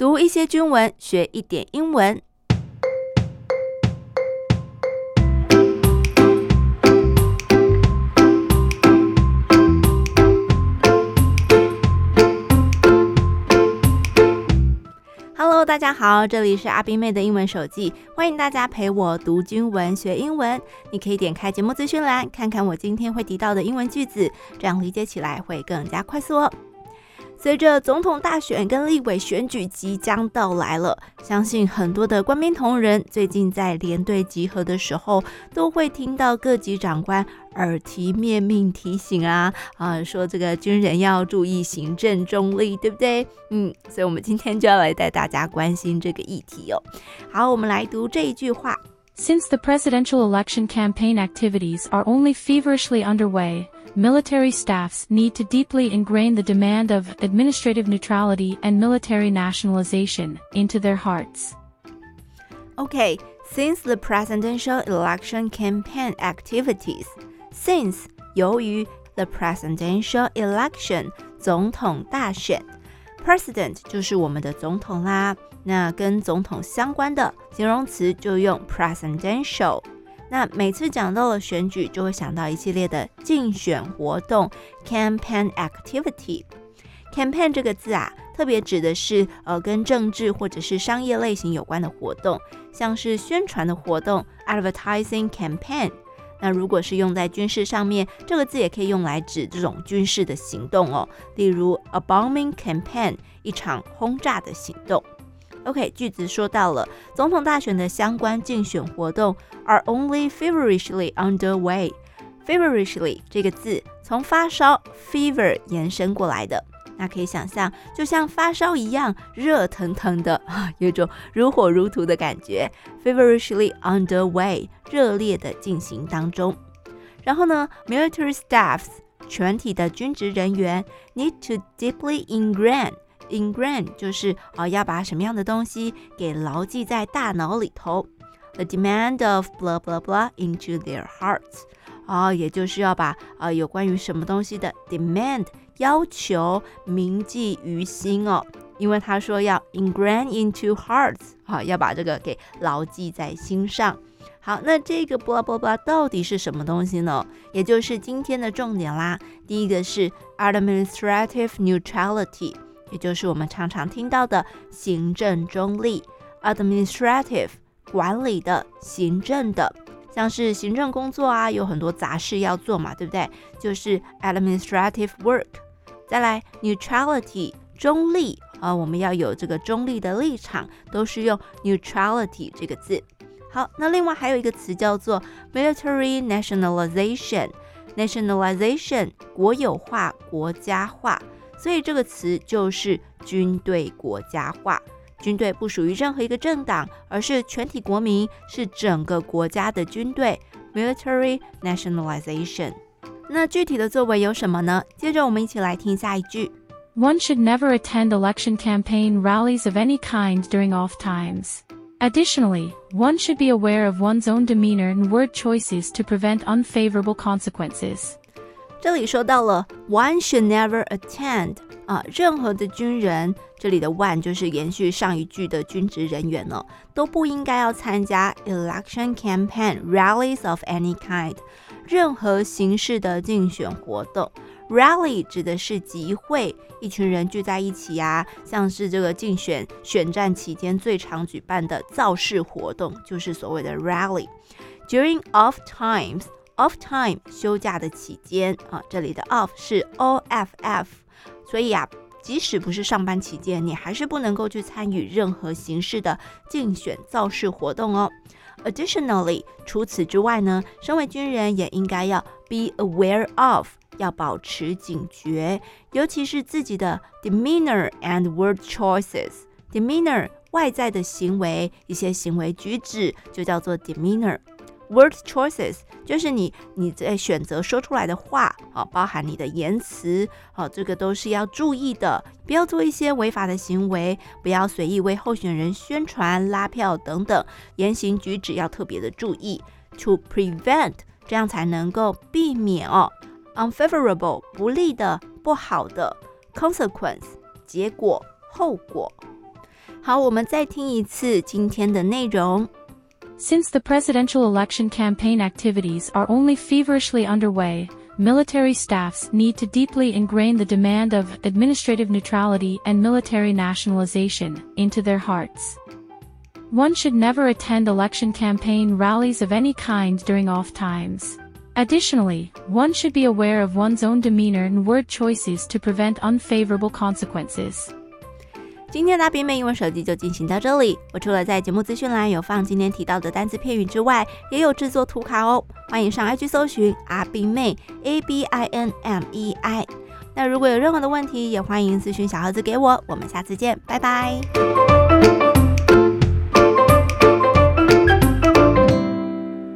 读一些军文，学一点英文。Hello，大家好，这里是阿宾妹的英文手记，欢迎大家陪我读军文学英文。你可以点开节目资讯栏，看看我今天会提到的英文句子，这样理解起来会更加快速哦。随着总统大选跟立委选举即将到来了，相信很多的官兵同仁最近在连队集合的时候，都会听到各级长官耳提面命提醒啊啊，说这个军人要注意行政中立，对不对？嗯，所以我们今天就要来带大家关心这个议题哦。好，我们来读这一句话：Since the presidential election campaign activities are only feverishly underway. Military staffs need to deeply ingrain the demand of administrative neutrality and military nationalization into their hearts. Okay, since the presidential election campaign activities, since 由于 the presidential election 总统大选，president 就是我们的总统啦，那跟总统相关的形容词就用 presidential。 那每次讲到了选举，就会想到一系列的竞选活动 （campaign activity）。campaign 这个字啊，特别指的是呃跟政治或者是商业类型有关的活动，像是宣传的活动 （advertising campaign）。那如果是用在军事上面，这个字也可以用来指这种军事的行动哦，例如 a bombing campaign，一场轰炸的行动。OK，句子说到了总统大选的相关竞选活动 are only feverishly underway。feverishly 这个字从发烧 fever 延伸过来的，那可以想象就像发烧一样热腾腾的啊，有种如火如荼的感觉。feverishly underway，热烈的进行当中。然后呢，military staffs 全体的军职人员 need to deeply ingrain。Ingrain 就是啊，要把什么样的东西给牢记在大脑里头。The demand of blah blah blah into their hearts 啊，也就是要把啊有关于什么东西的 demand 要求铭记于心哦。因为他说要 ingrain into hearts 啊，要把这个给牢记在心上。好，那这个 blah blah blah 到底是什么东西呢？也就是今天的重点啦。第一个是 administrative neutrality。也就是我们常常听到的行政中立，administrative 管理的、行政的，像是行政工作啊，有很多杂事要做嘛，对不对？就是 administrative work。再来 neutrality 中立啊，我们要有这个中立的立场，都是用 neutrality 这个字。好，那另外还有一个词叫做 military nationalization，nationalization 国有化、国家化。所以这个词就是军队国家化，军队不属于任何一个政党，而是全体国民，是整个国家的军队。Military nationalization。那具体的作为有什么呢？接着我们一起来听下一句：One should never attend election campaign rallies of any kind during off times. Additionally, one should be aware of one's own demeanor and word choices to prevent unfavorable consequences. 这里说到了 one should never attend 啊，任何的军人，这里的 one 就是延续上一句的军职人员了，都不应该要参加 election campaign rallies of any kind，任何形式的竞选活动。rally 指的是集会，一群人聚在一起啊，像是这个竞选选战期间最常举办的造势活动，就是所谓的 rally。During of times。Of time，休假的期间啊，这里的 off 是 O F F，所以啊，即使不是上班期间，你还是不能够去参与任何形式的竞选造势活动哦。Additionally，除此之外呢，身为军人也应该要 be aware of，要保持警觉，尤其是自己的 demeanor and word choices。demeanor 外在的行为，一些行为举止就叫做 demeanor。Word choices 就是你你在选择说出来的话啊，包含你的言辞啊，这个都是要注意的，不要做一些违法的行为，不要随意为候选人宣传、拉票等等，言行举止要特别的注意，to prevent 这样才能够避免哦，unfavorable 不利的、不好的 consequence 结果、后果。好，我们再听一次今天的内容。Since the presidential election campaign activities are only feverishly underway, military staffs need to deeply ingrain the demand of administrative neutrality and military nationalization into their hearts. One should never attend election campaign rallies of any kind during off times. Additionally, one should be aware of one's own demeanor and word choices to prevent unfavorable consequences. 今天的阿冰妹英文手机就进行到这里。我除了在节目资讯栏有放今天提到的单词片语之外，也有制作图卡哦。欢迎上 IG 搜寻阿冰妹 A B I N M E I。那如果有任何的问题，也欢迎咨询小盒子给我。我们下次见，拜拜。